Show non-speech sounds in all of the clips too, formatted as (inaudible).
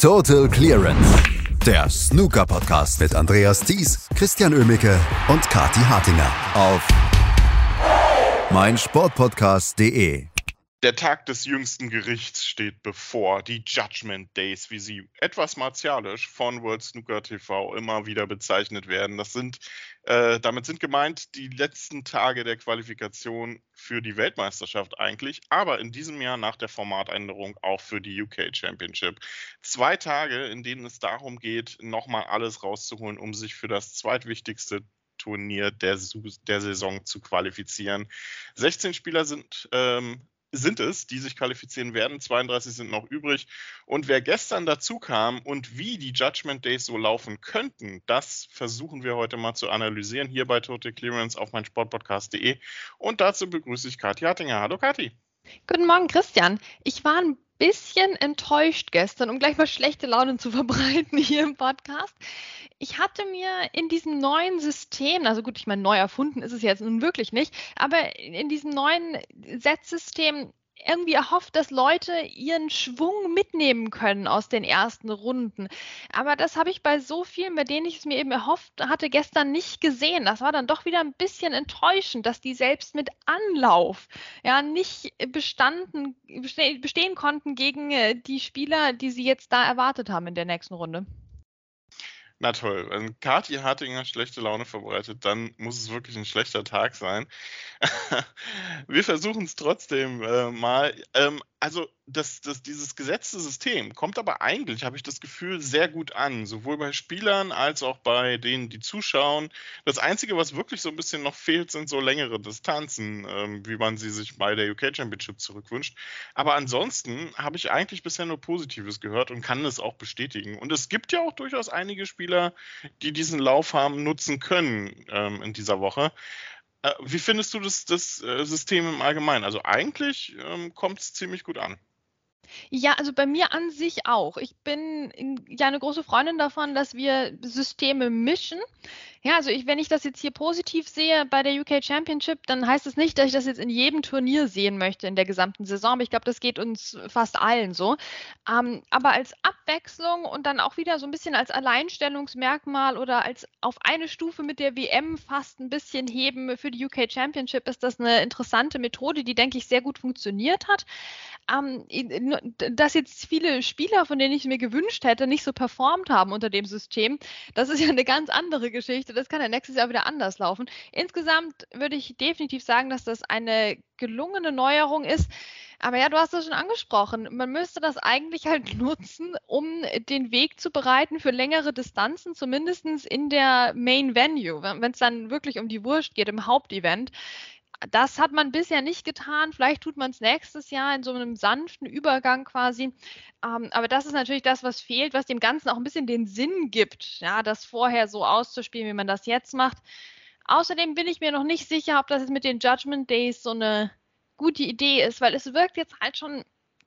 Total Clearance. Der Snooker-Podcast mit Andreas Thies, Christian Ömicke und Kati Hartinger auf meinsportpodcast.de. Der Tag des jüngsten Gerichts steht bevor. Die Judgment Days, wie sie etwas martialisch von World Snooker TV immer wieder bezeichnet werden. Das sind, äh, damit sind gemeint die letzten Tage der Qualifikation für die Weltmeisterschaft eigentlich, aber in diesem Jahr nach der Formatänderung auch für die UK Championship. Zwei Tage, in denen es darum geht, nochmal alles rauszuholen, um sich für das zweitwichtigste Turnier der, der, Saison zu qualifizieren. 16 Spieler sind ähm, sind es, die sich qualifizieren werden. 32 sind noch übrig. Und wer gestern dazu kam und wie die Judgment Days so laufen könnten, das versuchen wir heute mal zu analysieren hier bei Total Clearance auf mein Sportpodcast.de. Und dazu begrüße ich Kathi Hattinger. Hallo Kathi. Guten Morgen, Christian. Ich war ein bisschen enttäuscht gestern, um gleich mal schlechte Laune zu verbreiten (laughs) hier im Podcast. Ich hatte mir in diesem neuen System, also gut, ich meine, neu erfunden ist es jetzt nun wirklich nicht, aber in diesem neuen Setzsystem irgendwie erhofft, dass Leute ihren Schwung mitnehmen können aus den ersten Runden. Aber das habe ich bei so vielen, bei denen ich es mir eben erhofft hatte, gestern nicht gesehen. Das war dann doch wieder ein bisschen enttäuschend, dass die selbst mit Anlauf ja nicht bestanden, bestehen konnten gegen äh, die Spieler, die sie jetzt da erwartet haben in der nächsten Runde. Na toll, wenn Kati Hartinger schlechte Laune verbreitet, dann muss es wirklich ein schlechter Tag sein. (laughs) Wir versuchen es trotzdem äh, mal. Ähm, also das, das, dieses gesetzte System kommt aber eigentlich, habe ich das Gefühl, sehr gut an, sowohl bei Spielern als auch bei denen, die zuschauen. Das Einzige, was wirklich so ein bisschen noch fehlt, sind so längere Distanzen, ähm, wie man sie sich bei der UK Championship zurückwünscht. Aber ansonsten habe ich eigentlich bisher nur Positives gehört und kann es auch bestätigen. Und es gibt ja auch durchaus einige Spieler, die diesen Lauf haben nutzen können ähm, in dieser Woche. Äh, wie findest du das, das äh, System im Allgemeinen? Also eigentlich ähm, kommt es ziemlich gut an. Ja, also bei mir an sich auch. Ich bin ja eine große Freundin davon, dass wir Systeme mischen. Ja, also ich, wenn ich das jetzt hier positiv sehe bei der UK Championship, dann heißt es das nicht, dass ich das jetzt in jedem Turnier sehen möchte in der gesamten Saison. Aber ich glaube, das geht uns fast allen so. Ähm, aber als Abwechslung und dann auch wieder so ein bisschen als Alleinstellungsmerkmal oder als auf eine Stufe mit der WM fast ein bisschen heben für die UK Championship ist das eine interessante Methode, die, denke ich, sehr gut funktioniert hat. Ähm, dass jetzt viele Spieler, von denen ich mir gewünscht hätte, nicht so performt haben unter dem System, das ist ja eine ganz andere Geschichte. Geschichte. Das kann ja nächstes Jahr wieder anders laufen. Insgesamt würde ich definitiv sagen, dass das eine gelungene Neuerung ist. Aber ja, du hast es schon angesprochen. Man müsste das eigentlich halt (laughs) nutzen, um den Weg zu bereiten für längere Distanzen, zumindest in der Main Venue, wenn es dann wirklich um die Wurst geht, im Hauptevent das hat man bisher nicht getan. Vielleicht tut man es nächstes Jahr in so einem sanften Übergang quasi. Ähm, aber das ist natürlich das, was fehlt, was dem Ganzen auch ein bisschen den Sinn gibt, ja, das vorher so auszuspielen, wie man das jetzt macht. Außerdem bin ich mir noch nicht sicher, ob das jetzt mit den Judgment Days so eine gute Idee ist, weil es wirkt jetzt halt schon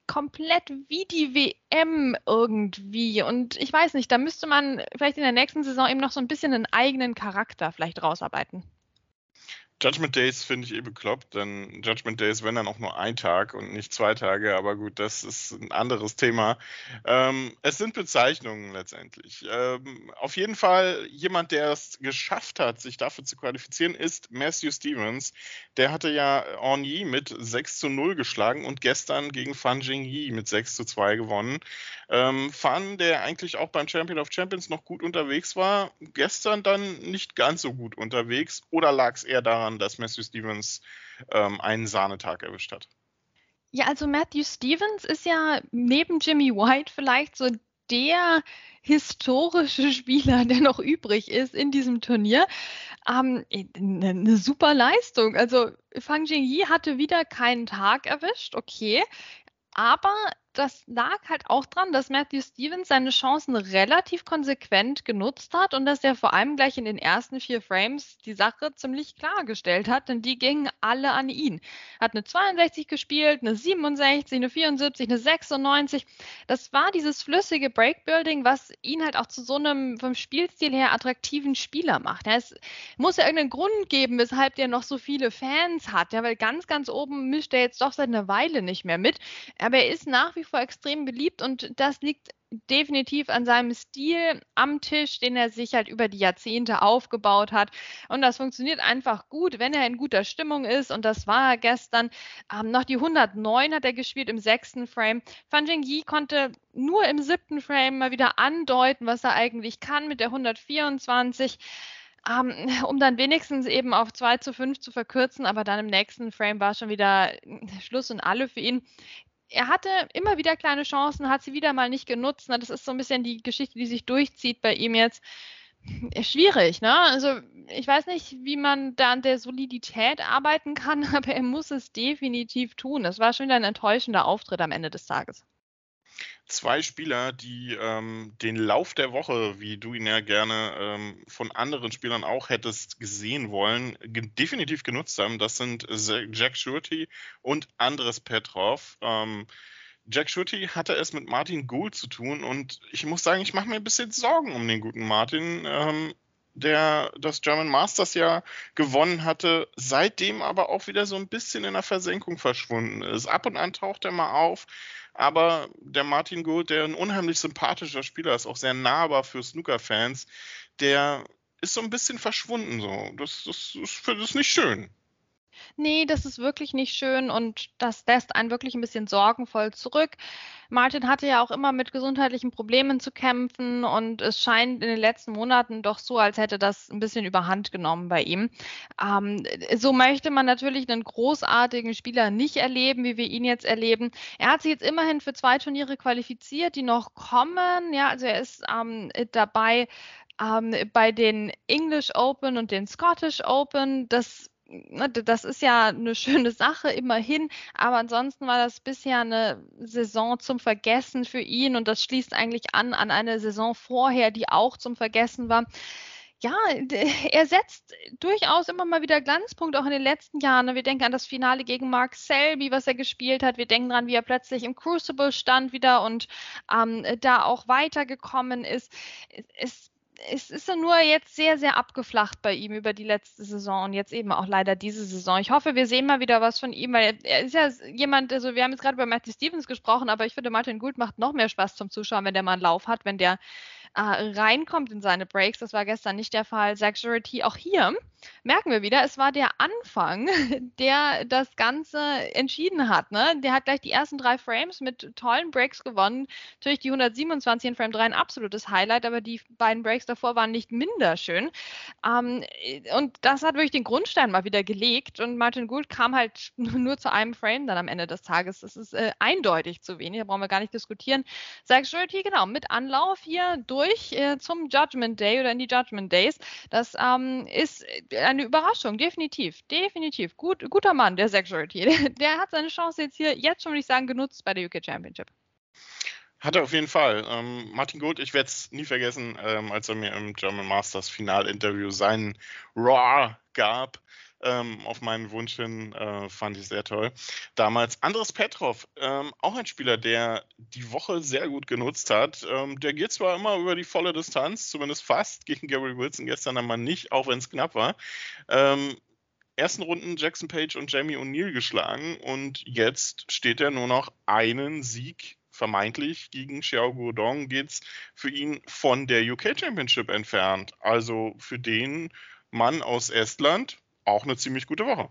komplett wie die WM irgendwie. Und ich weiß nicht, da müsste man vielleicht in der nächsten Saison eben noch so ein bisschen einen eigenen Charakter vielleicht rausarbeiten. Judgment Days finde ich eh bekloppt, denn Judgment Days wenn dann auch nur ein Tag und nicht zwei Tage, aber gut, das ist ein anderes Thema. Ähm, es sind Bezeichnungen letztendlich. Ähm, auf jeden Fall jemand, der es geschafft hat, sich dafür zu qualifizieren, ist Matthew Stevens. Der hatte ja Orny mit 6 zu 0 geschlagen und gestern gegen Fan Jingyi mit 6 zu 2 gewonnen. Ähm, Fan, der eigentlich auch beim Champion of Champions noch gut unterwegs war, gestern dann nicht ganz so gut unterwegs oder lag es eher daran, daran, dass Matthew Stevens ähm, einen Sahnetag erwischt hat. Ja, also Matthew Stevens ist ja neben Jimmy White vielleicht so der historische (laughs) Spieler, der noch übrig ist in diesem Turnier. Ähm, eine super Leistung. Also Fang Jingyi hatte wieder keinen Tag erwischt, okay. Aber das lag halt auch dran, dass Matthew Stevens seine Chancen relativ konsequent genutzt hat und dass er vor allem gleich in den ersten vier Frames die Sache ziemlich klargestellt hat, denn die gingen alle an ihn. Hat eine 62 gespielt, eine 67, eine 74, eine 96. Das war dieses flüssige Breakbuilding, was ihn halt auch zu so einem vom Spielstil her attraktiven Spieler macht. Es muss ja irgendeinen Grund geben, weshalb der noch so viele Fans hat, ja, weil ganz, ganz oben mischt er jetzt doch seit einer Weile nicht mehr mit. Aber er ist nach wie wie vor extrem beliebt und das liegt definitiv an seinem Stil am Tisch, den er sich halt über die Jahrzehnte aufgebaut hat. Und das funktioniert einfach gut, wenn er in guter Stimmung ist. Und das war er gestern. Ähm, noch die 109 hat er gespielt im sechsten Frame. Fan Yi konnte nur im siebten Frame mal wieder andeuten, was er eigentlich kann mit der 124. Um, ähm, um dann wenigstens eben auf 2 zu 5 zu verkürzen, aber dann im nächsten Frame war schon wieder Schluss und alle für ihn er hatte immer wieder kleine Chancen, hat sie wieder mal nicht genutzt. Das ist so ein bisschen die Geschichte, die sich durchzieht bei ihm jetzt. Schwierig, ne? Also ich weiß nicht, wie man da an der Solidität arbeiten kann, (laughs) aber er muss es definitiv tun. Das war schon wieder ein enttäuschender Auftritt am Ende des Tages zwei Spieler, die ähm, den Lauf der Woche, wie du ihn ja gerne ähm, von anderen Spielern auch hättest gesehen wollen, ge definitiv genutzt haben. Das sind Jack Shurty und Andres Petrov. Ähm, Jack Shurty hatte es mit Martin Gould zu tun und ich muss sagen, ich mache mir ein bisschen Sorgen um den guten Martin. Ähm, der das German Masters ja gewonnen hatte, seitdem aber auch wieder so ein bisschen in der Versenkung verschwunden ist. Ab und an taucht er mal auf, aber der Martin Gould, der ein unheimlich sympathischer Spieler ist, auch sehr nahbar für Snooker-Fans, der ist so ein bisschen verschwunden. So. Das, das, das, das ist nicht schön. Nee, das ist wirklich nicht schön und das lässt einen wirklich ein bisschen sorgenvoll zurück. Martin hatte ja auch immer mit gesundheitlichen Problemen zu kämpfen und es scheint in den letzten Monaten doch so, als hätte das ein bisschen überhand genommen bei ihm. Ähm, so möchte man natürlich einen großartigen Spieler nicht erleben, wie wir ihn jetzt erleben. Er hat sich jetzt immerhin für zwei Turniere qualifiziert, die noch kommen. Ja, also er ist ähm, dabei ähm, bei den English Open und den Scottish Open. Das das ist ja eine (laughs) schöne Sache immerhin, aber ansonsten war das bisher eine Saison zum Vergessen für ihn und das schließt eigentlich an an eine Saison vorher, die auch zum Vergessen war. Ja, (laughs) er setzt durchaus immer mal wieder Glanzpunkte, auch in den letzten Jahren. Wir denken an das Finale gegen Mark Selby, was er gespielt hat. Wir denken daran, wie er plötzlich im Crucible stand wieder und ähm, da auch weitergekommen ist. Es es ist ja nur jetzt sehr, sehr abgeflacht bei ihm über die letzte Saison und jetzt eben auch leider diese Saison. Ich hoffe, wir sehen mal wieder was von ihm, weil er ist ja jemand, also wir haben jetzt gerade über Matthew Stevens gesprochen, aber ich finde, Martin Gould macht noch mehr Spaß zum Zuschauen, wenn der mal einen Lauf hat, wenn der äh, reinkommt in seine Breaks. Das war gestern nicht der Fall. Surety auch hier merken wir wieder, es war der Anfang, (laughs) der das Ganze entschieden hat. Ne? Der hat gleich die ersten drei Frames mit tollen Breaks gewonnen. Natürlich die 127 in Frame 3 ein absolutes Highlight, aber die beiden Breaks davor waren nicht minder schön. Ähm, und das hat wirklich den Grundstein mal wieder gelegt und Martin Gould kam halt (laughs) nur zu einem Frame dann am Ende des Tages. Das ist äh, eindeutig zu wenig, da brauchen wir gar nicht diskutieren. Surety, genau, mit Anlauf hier durch äh, zum Judgment Day oder in die Judgment Days. Das ähm, ist eine Überraschung, definitiv. Definitiv. Gut, guter Mann, der Security. (laughs) Der hat seine Chance jetzt hier, jetzt schon würde ich sagen, genutzt bei der UK Championship. Hat er auf jeden Fall. Ähm, Martin Gold, ich werde es nie vergessen, ähm, als er mir im German Masters Finalinterview seinen Raw gab ähm, auf meinen Wunsch hin, äh, fand ich sehr toll. Damals Andres Petrov, ähm, auch ein Spieler, der die Woche sehr gut genutzt hat. Ähm, der geht zwar immer über die volle Distanz, zumindest fast, (laughs) gegen Gary Wilson gestern einmal nicht, auch wenn es knapp war ähm, ersten Runden Jackson Page und Jamie O'Neill geschlagen und jetzt steht er nur noch einen Sieg vermeintlich gegen Xiao Guodong geht's für ihn von der UK Championship entfernt. Also für den Mann aus Estland auch eine ziemlich gute Woche.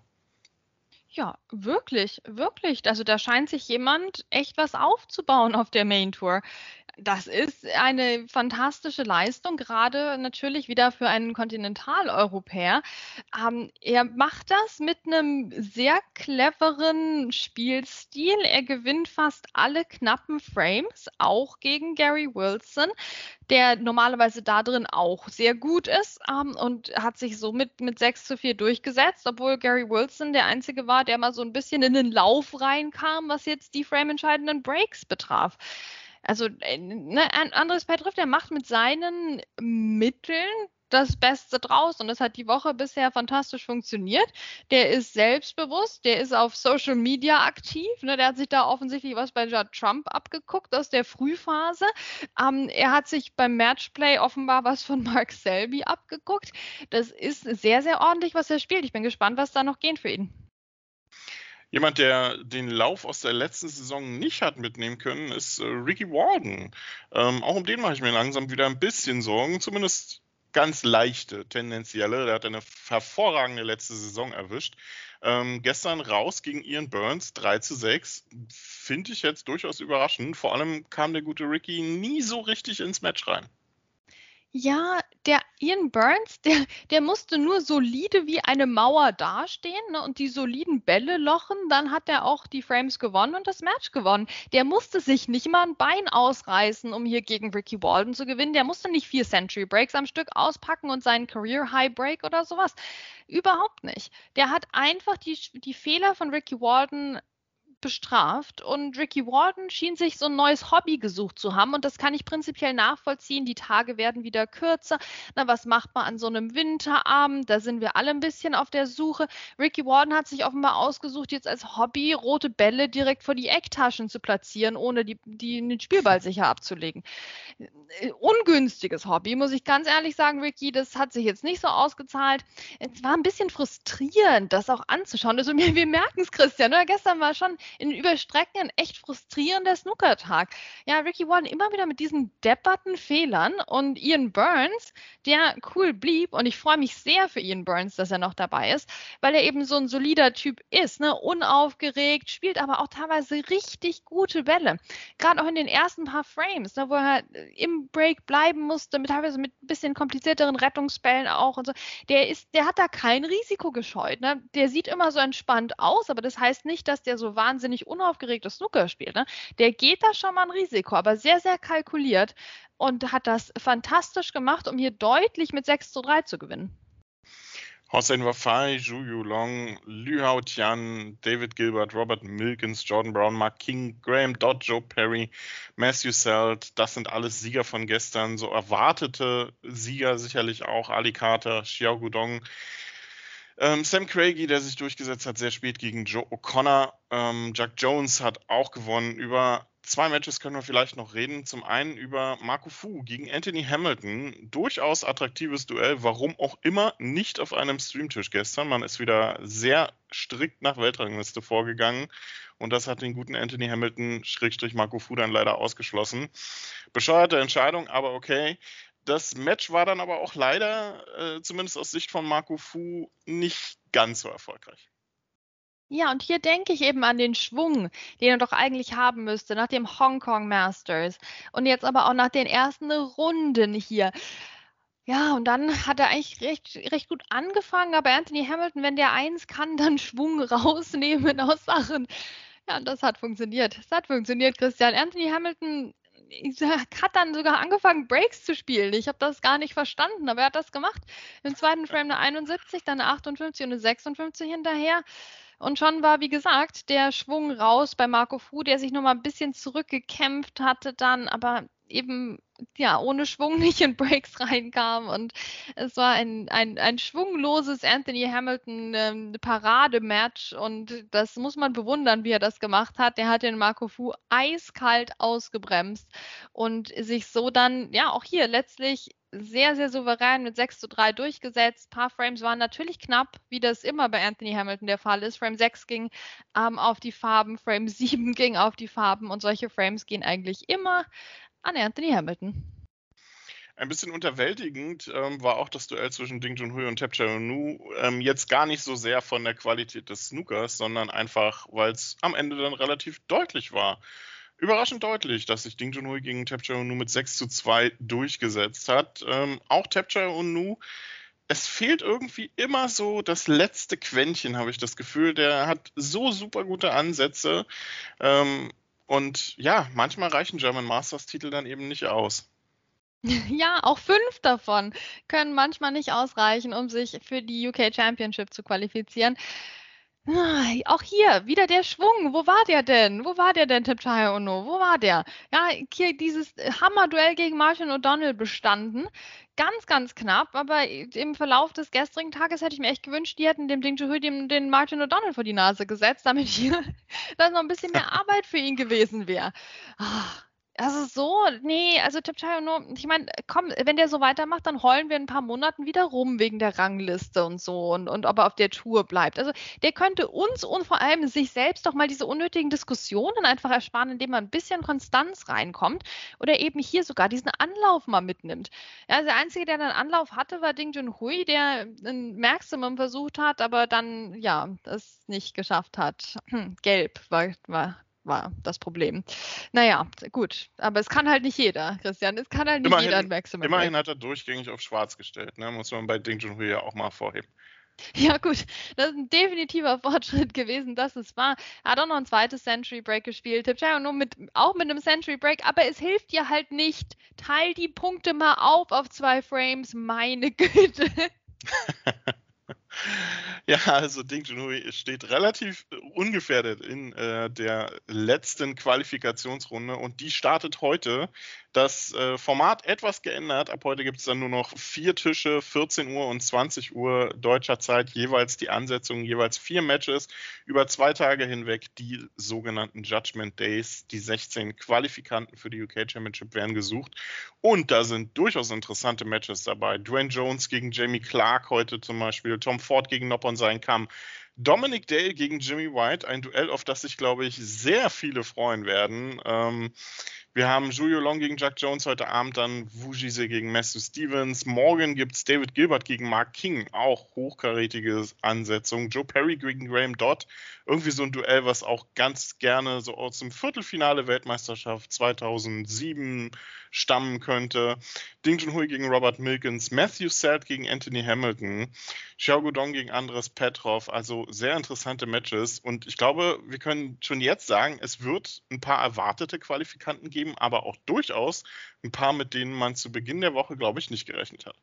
Ja, wirklich, wirklich. Also da scheint sich jemand echt was aufzubauen auf der Main Tour. Das ist eine fantastische Leistung, gerade natürlich wieder für einen Kontinentaleuropäer. Ähm, er macht das mit einem sehr cleveren Spielstil. Er gewinnt fast alle knappen Frames, auch gegen Gary Wilson, der normalerweise da drin auch sehr gut ist ähm, und hat sich somit mit 6 zu 4 durchgesetzt, obwohl Gary Wilson der Einzige war, der mal so ein bisschen in den Lauf reinkam, was jetzt die frame-entscheidenden Breaks betraf. Also äh, ne, Andres Petrov, der macht mit seinen Mitteln das Beste draus und das hat die Woche bisher fantastisch funktioniert. Der ist selbstbewusst, der ist auf Social Media aktiv, ne, der hat sich da offensichtlich was bei Trump abgeguckt aus der Frühphase. Ähm, er hat sich beim Matchplay offenbar was von (laughs) Mark Selby abgeguckt. Das ist sehr, sehr ordentlich, was er spielt. Ich bin gespannt, was da noch geht für ihn. Jemand, der den Lauf aus der letzten Saison nicht hat mitnehmen können, ist äh, Ricky Warden. Ähm, auch um den mache ich mir langsam wieder ein bisschen Sorgen, zumindest ganz leichte, tendenzielle. Der hat eine hervorragende letzte Saison erwischt. Ähm, gestern raus gegen Ian Burns, 3 zu 6. Finde ich jetzt durchaus überraschend. Vor allem kam der gute Ricky nie so richtig ins Match rein. Ja, der Ian Burns, der, der musste nur solide wie eine Mauer dastehen ne, und die soliden Bälle lochen, dann hat er auch die Frames gewonnen und das Match gewonnen. Der musste sich nicht mal ein Bein ausreißen, um hier gegen Ricky Walden zu gewinnen. Der musste nicht vier Century Breaks am Stück auspacken und seinen Career High Break oder sowas. Überhaupt nicht. Der hat einfach die, die Fehler von Ricky Walden bestraft und Ricky Walden schien sich so ein neues Hobby gesucht zu haben und das kann ich prinzipiell nachvollziehen. Die Tage werden wieder kürzer. Na, was macht man an so einem Winterabend? Da sind wir alle ein bisschen auf der Suche. Ricky Walden hat sich offenbar ausgesucht, jetzt als Hobby rote Bälle direkt vor die Ecktaschen zu platzieren, ohne die, die den Spielball (laughs) sicher abzulegen. Äh, ungünstiges Hobby, muss ich ganz ehrlich sagen, Ricky. Das hat sich jetzt nicht so ausgezahlt. Es war ein bisschen frustrierend, das auch anzuschauen. Also (laughs) wir, wir merken es, Christian. Oder? Gestern war schon in Überstrecken ein echt frustrierender Snookertag. Ja, Ricky Warden immer wieder mit diesen depperten Fehlern und Ian Burns, der cool blieb und ich freue mich sehr für Ian Burns, dass er noch dabei ist, weil er eben so ein solider Typ ist, ne? unaufgeregt, spielt aber auch teilweise richtig gute Bälle. Gerade auch in den ersten paar Frames, ne, wo er im Break bleiben musste, mit, teilweise mit ein bisschen komplizierteren Rettungsbällen auch und so. Der ist, der hat da kein Risiko gescheut. Ne? Der sieht immer so entspannt aus, aber das heißt nicht, dass der so wahnsinnig wahnsinnig unaufgeregtes Snooker spielt, ne, der geht da schon mal ein Risiko, aber sehr, sehr kalkuliert und hat das fantastisch gemacht, um hier deutlich mit 6 zu 3 zu gewinnen. Hossein Wafai, Zhu Yulong, Liu Hao Tian, David Gilbert, Robert Milkins, Jordan Brown, Mark King, Graham Dodd, Joe Perry, Matthew Selt, das sind alles Sieger von gestern, so erwartete Sieger sicherlich auch, Ali Carter, Xiao Gudong, ähm, Sam Craigie, der sich durchgesetzt hat, sehr spät gegen Joe O'Connor. Ähm, Jack Jones hat auch gewonnen. Über zwei Matches können wir vielleicht noch reden. Zum einen über Marco Fu gegen Anthony Hamilton. Durchaus attraktives Duell. Warum auch immer nicht auf einem Streamtisch gestern. Man ist wieder sehr strikt nach Weltrangliste vorgegangen. Und das hat den guten Anthony Hamilton, Schrägstrich Marco Fu, dann leider ausgeschlossen. Bescheuerte Entscheidung, aber okay. Das Match war dann aber auch leider, äh, zumindest aus Sicht von Marco Fu, nicht ganz so erfolgreich. Ja, und hier denke ich eben an den Schwung, den er doch eigentlich haben müsste, nach dem Hongkong Masters und jetzt aber auch nach den ersten Runden hier. Ja, und dann hat er eigentlich recht, recht gut angefangen, aber Anthony Hamilton, wenn der eins kann, (laughs) dann Schwung rausnehmen aus Sachen. Ja, das hat funktioniert. Das hat funktioniert, Christian. Anthony Hamilton hat dann sogar angefangen, Breaks zu spielen. Ich habe das gar nicht verstanden, aber er hat das gemacht. Im zweiten Frame eine 71, dann eine 58 und eine 56 hinterher. Und schon war, wie gesagt, der Schwung raus bei Marco Fu, der sich nochmal ein bisschen zurückgekämpft hatte dann, aber eben ja ohne Schwung (laughs) nicht in Breaks reinkam. Und es war ein, ein, ein schwungloses Anthony Hamilton ähm, Paradematch und das muss man bewundern, wie er das gemacht hat. Der hat den Marco Fu eiskalt ausgebremst und sich so dann, ja, auch hier letztlich sehr, sehr souverän mit 6 zu 3 durchgesetzt. Ein paar Frames waren natürlich knapp, wie das immer bei Anthony Hamilton der Fall ist. Frame 6 ging ähm, auf die Farben, Frame 7 (laughs) ging auf die Farben und solche Frames gehen eigentlich immer an Anthony Hamilton. Ein bisschen unterwältigend ähm, war auch das Duell zwischen Ding Junhui und Tap Nu. Ähm, jetzt gar nicht so sehr von der Qualität des Snookers, sondern einfach, weil es am Ende dann relativ deutlich war. Überraschend deutlich, dass sich Ding Junhui gegen Tap Nu mit 6 zu 2 durchgesetzt hat. Ähm, auch Tap Nu es fehlt irgendwie immer so das letzte Quäntchen, habe ich das Gefühl. Der hat so super gute Ansätze. Ähm, und ja, manchmal reichen German Masters Titel dann eben nicht aus. (laughs) Ja, auch fünf davon können manchmal nicht ausreichen, um sich für die UK Championship zu qualifizieren. Auch hier wieder der Schwung. Wo war der denn? Wo war der denn, Tipchaya Ono? Wo war der? Ja, hier dieses Hammerduell gegen Martin O'Donnell bestanden. Ganz, ganz knapp, aber im Verlauf des gestrigen Tages hätte ich mir echt gewünscht, die hätten dem Ding Juhui den, den Martin O'Donnell vor die Nase gesetzt, damit hier (laughs) noch ein bisschen mehr Arbeit für ihn gewesen wäre. Ach, Also so, nee, also Tipchayo ich meine, komm, wenn der so weitermacht, dann heulen wir in ein paar Monaten wieder rum wegen der Rangliste und so und, und ob er auf der Tour bleibt. Also der könnte uns und vor allem sich selbst doch mal diese unnötigen Diskussionen einfach ersparen, indem er ein bisschen Konstanz reinkommt oder eben hier sogar diesen Anlauf mal mitnimmt. Ja, also der Einzige, der einen Anlauf hatte, war Ding Junhui, der ein Maximum versucht hat, aber dann, ja, das nicht geschafft hat. (clears throat) Gelb war, war war das Problem. Naja, gut. Aber es kann halt nicht jeder, Christian. Es kann halt nicht immerhin, jeder ein Maximum. Immerhin hat er durchgängig auf schwarz gestellt. Ne? Muss man bei Ding Junhui ja auch mal vorheben. Ja, gut, das ist ein definitiver Fortschritt gewesen, dass es war. Er hat auch noch ein zweites Century Break gespielt. Tipchai nur mit, auch mit einem Century Break, aber es hilft dir halt nicht. Teil die Punkte mal auf auf zwei Frames, meine Güte. (laughs) (laughs) Ja, also Ding Junhui steht relativ ungefährdet in äh, der letzten Qualifikationsrunde und die startet heute das äh, Format etwas geändert. Ab heute gibt es dann nur noch vier Tische, 14 Uhr und 20 Uhr deutscher Zeit, jeweils die Ansetzung, jeweils vier Matches über zwei Tage hinweg, die sogenannten Judgment Days. Die 16 Qualifikanten für die UK Championship werden gesucht. Und da sind durchaus interessante Matches dabei. Dwayne Jones gegen Jamie Clark heute zum Beispiel, Tom Ford gegen Noppon sein Kamm. Dominic Dale gegen Jimmy White, ein Duell, auf das sich, glaube ich, sehr viele freuen werden. Ähm, wir haben Julio Long gegen Jack Jones heute Abend, dann Wujise gegen Matthew Stevens. Morgen gibt es David Gilbert gegen Mark King, auch hochkarätige Ansetzung. Joe Perry gegen Graham Dodd, irgendwie so ein Duell, was auch ganz gerne so dem Viertelfinale Weltmeisterschaft 2007 stammen könnte. Ding Junhui gegen Robert Milkins, Matthew Sad gegen Anthony Hamilton, Xiao Gudong gegen Andres Petrov, also sehr interessante Matches und ich glaube, wir können schon jetzt sagen, es wird ein paar erwartete Qualifikanten geben, aber auch durchaus ein paar, mit denen man zu Beginn der Woche, glaube ich, nicht gerechnet hat.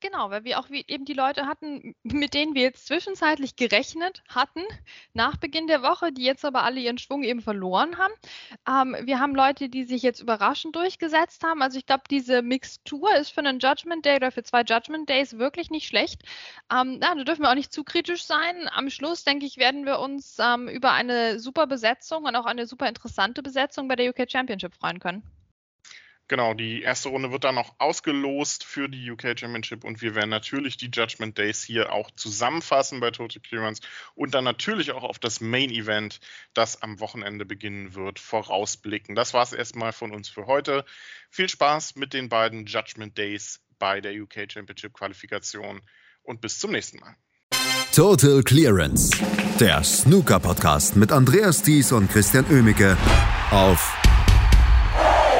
Genau, weil wir auch eben die Leute hatten, mit denen wir jetzt zwischenzeitlich gerechnet hatten, nach Beginn der Woche, die jetzt aber alle ihren Schwung eben verloren haben. Ähm, wir haben Leute, die sich jetzt überraschend durchgesetzt haben. Also ich glaube, diese Mixtur ist für einen Judgment Day oder für zwei Judgment Days wirklich nicht schlecht. Ähm, ja, da dürfen wir auch nicht zu kritisch sein. Am Schluss, denke ich, werden wir uns ähm, über eine super Besetzung und auch eine super interessante Besetzung bei der UK Championship freuen können. Genau, die erste Runde wird dann noch ausgelost für die UK Championship und wir werden natürlich die Judgment Days hier auch zusammenfassen bei Total Clearance und dann natürlich auch auf das Main Event, das am Wochenende beginnen wird, vorausblicken. Das war es erstmal von uns für heute. Viel Spaß mit den beiden Judgment Days bei der UK Championship Qualifikation und bis zum nächsten Mal. Total Clearance, der Snooker Podcast mit Andreas Thies und Christian Ömicke auf